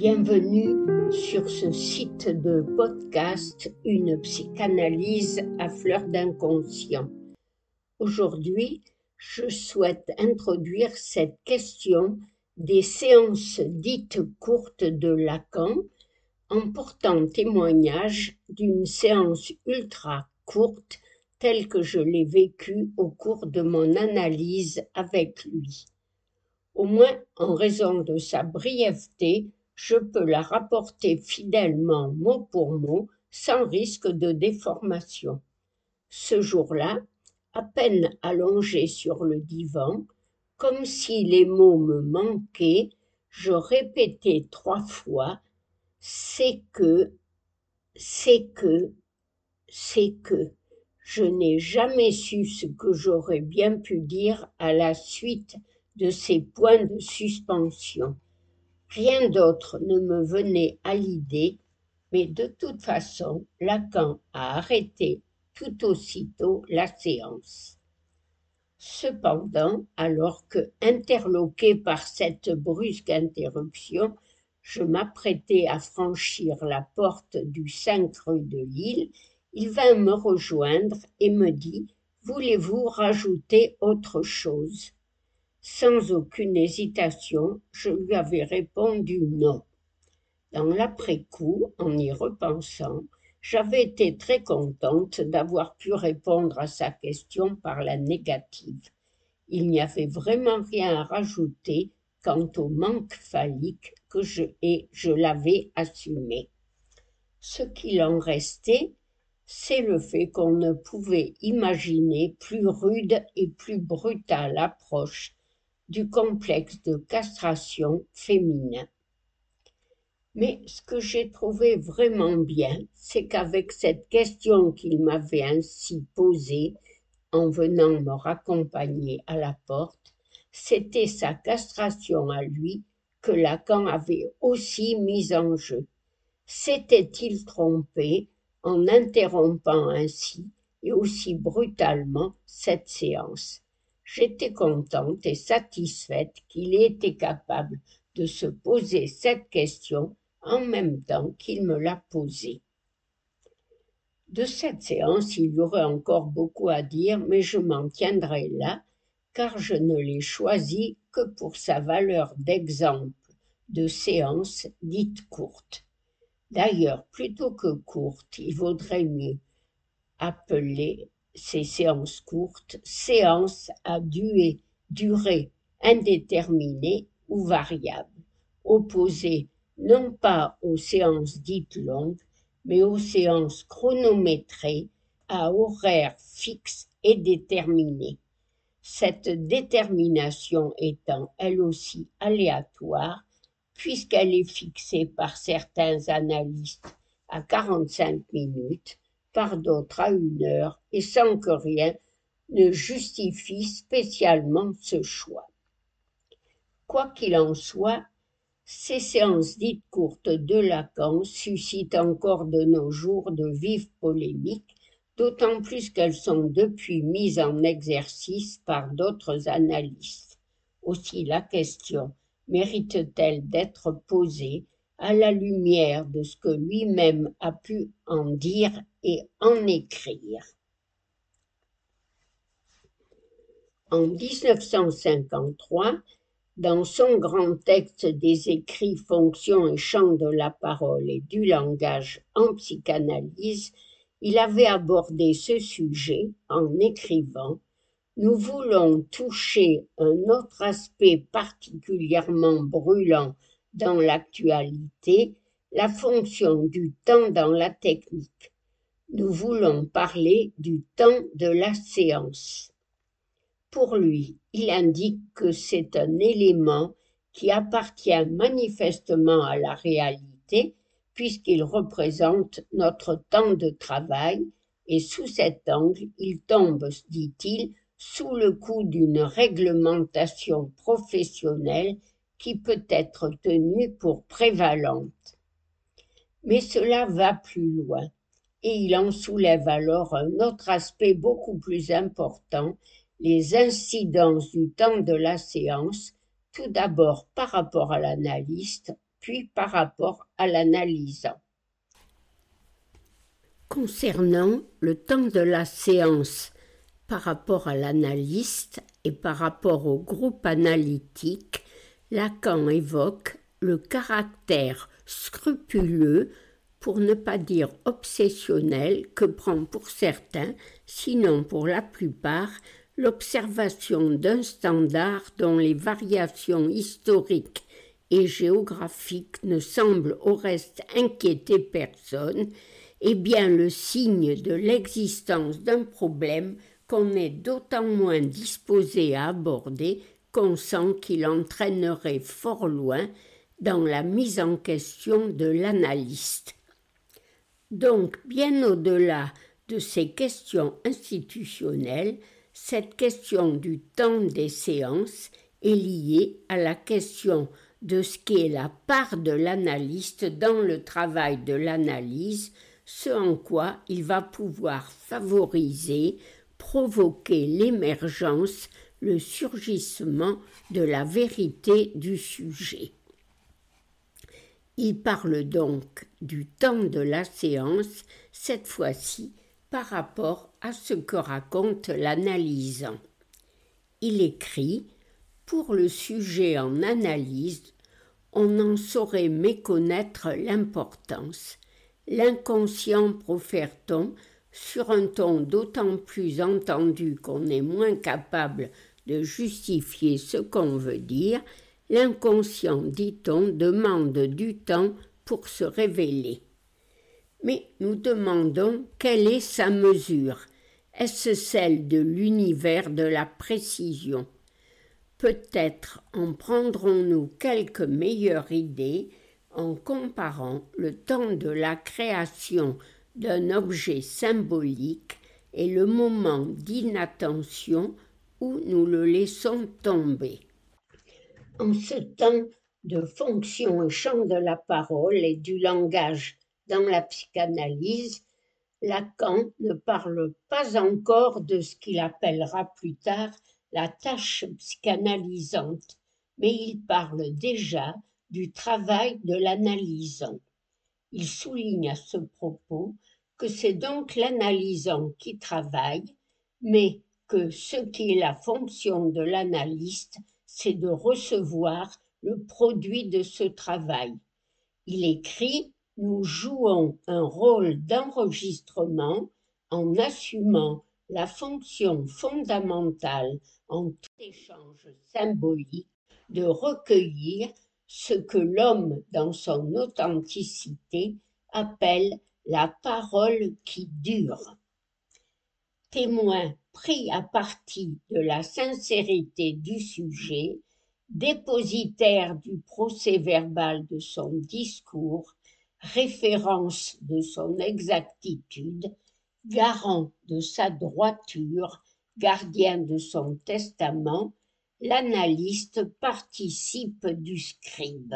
Bienvenue sur ce site de podcast Une psychanalyse à fleur d'inconscient. Aujourd'hui, je souhaite introduire cette question des séances dites courtes de Lacan en portant témoignage d'une séance ultra courte telle que je l'ai vécue au cours de mon analyse avec lui. Au moins en raison de sa brièveté, je peux la rapporter fidèlement mot pour mot sans risque de déformation. Ce jour-là, à peine allongé sur le divan, comme si les mots me manquaient, je répétais trois fois C'est que, c'est que, c'est que. Je n'ai jamais su ce que j'aurais bien pu dire à la suite de ces points de suspension. Rien d'autre ne me venait à l'idée, mais de toute façon, Lacan a arrêté tout aussitôt la séance. Cependant, alors que, interloqué par cette brusque interruption, je m'apprêtais à franchir la porte du 5 rue de Lille, il vint me rejoindre et me dit Voulez-vous rajouter autre chose? Sans aucune hésitation, je lui avais répondu non. Dans l'après-coup, en y repensant, j'avais été très contente d'avoir pu répondre à sa question par la négative. Il n'y avait vraiment rien à rajouter quant au manque phallique que je et je l'avais assumé. Ce qu'il en restait, c'est le fait qu'on ne pouvait imaginer plus rude et plus brutale approche du complexe de castration féminin. Mais ce que j'ai trouvé vraiment bien, c'est qu'avec cette question qu'il m'avait ainsi posée en venant me raccompagner à la porte, c'était sa castration à lui que Lacan avait aussi mise en jeu. S'était-il trompé en interrompant ainsi et aussi brutalement cette séance? J'étais contente et satisfaite qu'il ait été capable de se poser cette question en même temps qu'il me l'a posée. De cette séance, il y aurait encore beaucoup à dire, mais je m'en tiendrai là, car je ne l'ai choisi que pour sa valeur d'exemple de séance dite courte. D'ailleurs, plutôt que courte, il vaudrait mieux appeler ces séances courtes, séances à durée, indéterminée ou variable, opposées non pas aux séances dites longues, mais aux séances chronométrées à horaires fixes et déterminés. Cette détermination étant elle aussi aléatoire, puisqu'elle est fixée par certains analystes à 45 minutes, d'autres à une heure et sans que rien ne justifie spécialement ce choix. Quoi qu'il en soit, ces séances dites courtes de Lacan suscitent encore de nos jours de vives polémiques, d'autant plus qu'elles sont depuis mises en exercice par d'autres analystes. Aussi la question mérite-t-elle d'être posée à la lumière de ce que lui-même a pu en dire et en écrire. En 1953, dans son grand texte des écrits Fonctions et champs de la parole et du langage en psychanalyse, il avait abordé ce sujet en écrivant Nous voulons toucher un autre aspect particulièrement brûlant dans l'actualité la fonction du temps dans la technique. Nous voulons parler du temps de la séance. Pour lui, il indique que c'est un élément qui appartient manifestement à la réalité puisqu'il représente notre temps de travail et sous cet angle, il tombe, dit-il, sous le coup d'une réglementation professionnelle qui peut être tenue pour prévalente. Mais cela va plus loin, et il en soulève alors un autre aspect beaucoup plus important, les incidences du temps de la séance, tout d'abord par rapport à l'analyste, puis par rapport à l'analysant. Concernant le temps de la séance par rapport à l'analyste et par rapport au groupe analytique, Lacan évoque le caractère scrupuleux, pour ne pas dire obsessionnel, que prend pour certains, sinon pour la plupart, l'observation d'un standard dont les variations historiques et géographiques ne semblent au reste inquiéter personne est bien le signe de l'existence d'un problème qu'on est d'autant moins disposé à aborder qu'il entraînerait fort loin dans la mise en question de l'analyste. Donc, bien au-delà de ces questions institutionnelles, cette question du temps des séances est liée à la question de ce qu'est la part de l'analyste dans le travail de l'analyse, ce en quoi il va pouvoir favoriser, provoquer l'émergence, le surgissement de la vérité du sujet. Il parle donc du temps de la séance, cette fois-ci par rapport à ce que raconte l'analysant. Il écrit Pour le sujet en analyse, on en saurait méconnaître l'importance L'inconscient profère-t-on sur un ton d'autant plus entendu qu'on est moins capable justifier ce qu'on veut dire, l'inconscient, dit-on, demande du temps pour se révéler. Mais nous demandons quelle est sa mesure. Est-ce celle de l'univers de la précision? Peut-être en prendrons-nous quelque meilleure idée en comparant le temps de la création d'un objet symbolique et le moment d'inattention où nous le laissons tomber. En ce temps de fonction et champ de la parole et du langage dans la psychanalyse, Lacan ne parle pas encore de ce qu'il appellera plus tard la tâche psychanalysante, mais il parle déjà du travail de l'analysant. Il souligne à ce propos que c'est donc l'analysant qui travaille, mais que ce qui est la fonction de l'analyste, c'est de recevoir le produit de ce travail. Il écrit Nous jouons un rôle d'enregistrement en assumant la fonction fondamentale en tout échange symbolique de recueillir ce que l'homme dans son authenticité appelle la parole qui dure. Témoin pris à partie de la sincérité du sujet, dépositaire du procès verbal de son discours, référence de son exactitude, garant de sa droiture, gardien de son testament, l'analyste participe du scribe.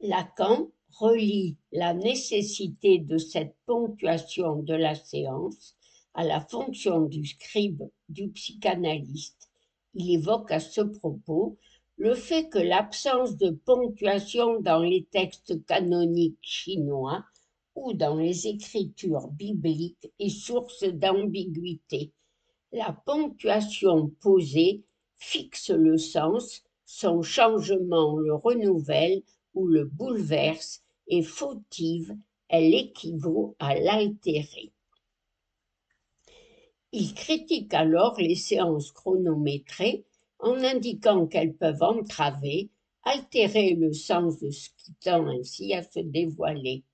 Lacan relie la nécessité de cette ponctuation de la séance à la fonction du scribe du psychanalyste. Il évoque à ce propos le fait que l'absence de ponctuation dans les textes canoniques chinois ou dans les écritures bibliques est source d'ambiguïté la ponctuation posée fixe le sens, son changement le renouvelle ou le bouleverse et fautive, elle équivaut à l'altérer. Il critique alors les séances chronométrées en indiquant qu'elles peuvent entraver, altérer le sens de ce qui tend ainsi à se dévoiler.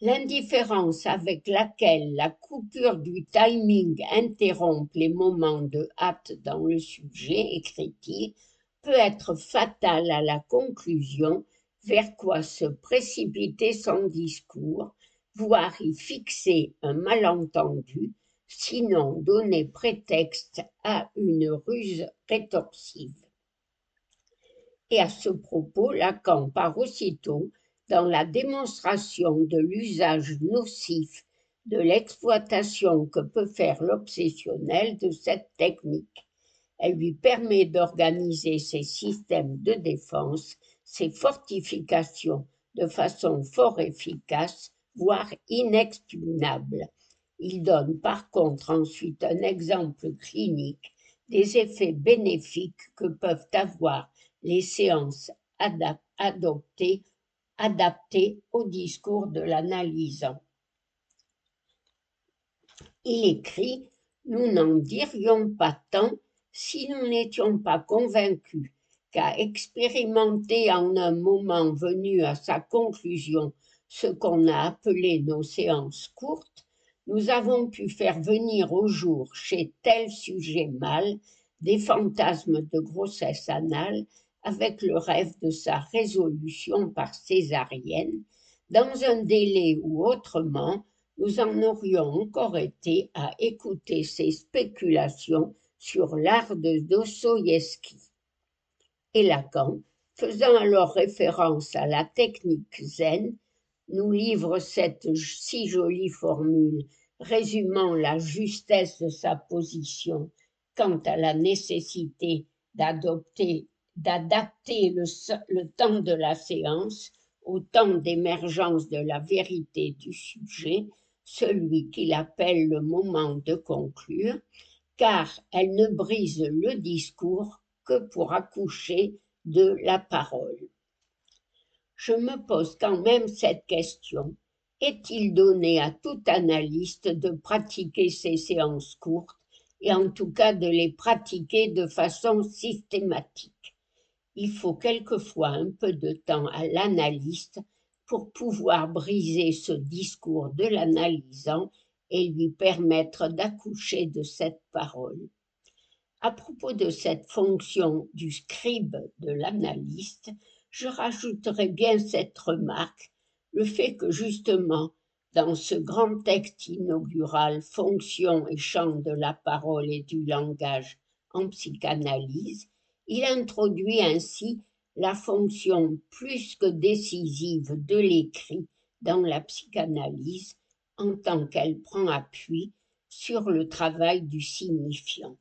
L'indifférence avec laquelle la coupure du timing interrompt les moments de hâte dans le sujet, écrit-il, peut être fatale à la conclusion vers quoi se précipiter son discours, voire y fixer un malentendu, sinon donner prétexte à une ruse rétorsive. Et à ce propos, Lacan part aussitôt dans la démonstration de l'usage nocif de l'exploitation que peut faire l'obsessionnel de cette technique. Elle lui permet d'organiser ses systèmes de défense, ces fortifications de façon fort efficace, voire inexpugnable. Il donne par contre ensuite un exemple clinique des effets bénéfiques que peuvent avoir les séances adaptées au discours de l'analysant. Il écrit Nous n'en dirions pas tant si nous n'étions pas convaincus qu'à expérimenter en un moment venu à sa conclusion ce qu'on a appelé nos séances courtes, nous avons pu faire venir au jour chez tel sujet mâle des fantasmes de grossesse anale avec le rêve de sa résolution par césarienne, dans un délai où autrement nous en aurions encore été à écouter ses spéculations sur l'art de Dostoïevski. Et Lacan, faisant alors référence à la technique zen, nous livre cette si jolie formule résumant la justesse de sa position quant à la nécessité d'adopter d'adapter le, le, temps de la séance au temps d'émergence de la vérité du sujet, celui qu'il appelle le moment de conclure, car elle ne brise le discours que pour accoucher de la parole. Je me pose quand même cette question. Est-il donné à tout analyste de pratiquer ces séances courtes et en tout cas de les pratiquer de façon systématique? Il faut quelquefois un peu de temps à l'analyste pour pouvoir briser ce discours de l'analysant et lui permettre d'accoucher de cette parole. À propos de cette fonction du scribe de l'analyste, je rajouterai bien cette remarque, le fait que justement, dans ce grand texte inaugural Fonction et champ de la parole et du langage en psychanalyse, il introduit ainsi la fonction plus que décisive de l'écrit dans la psychanalyse en tant qu'elle prend appui sur le travail du signifiant.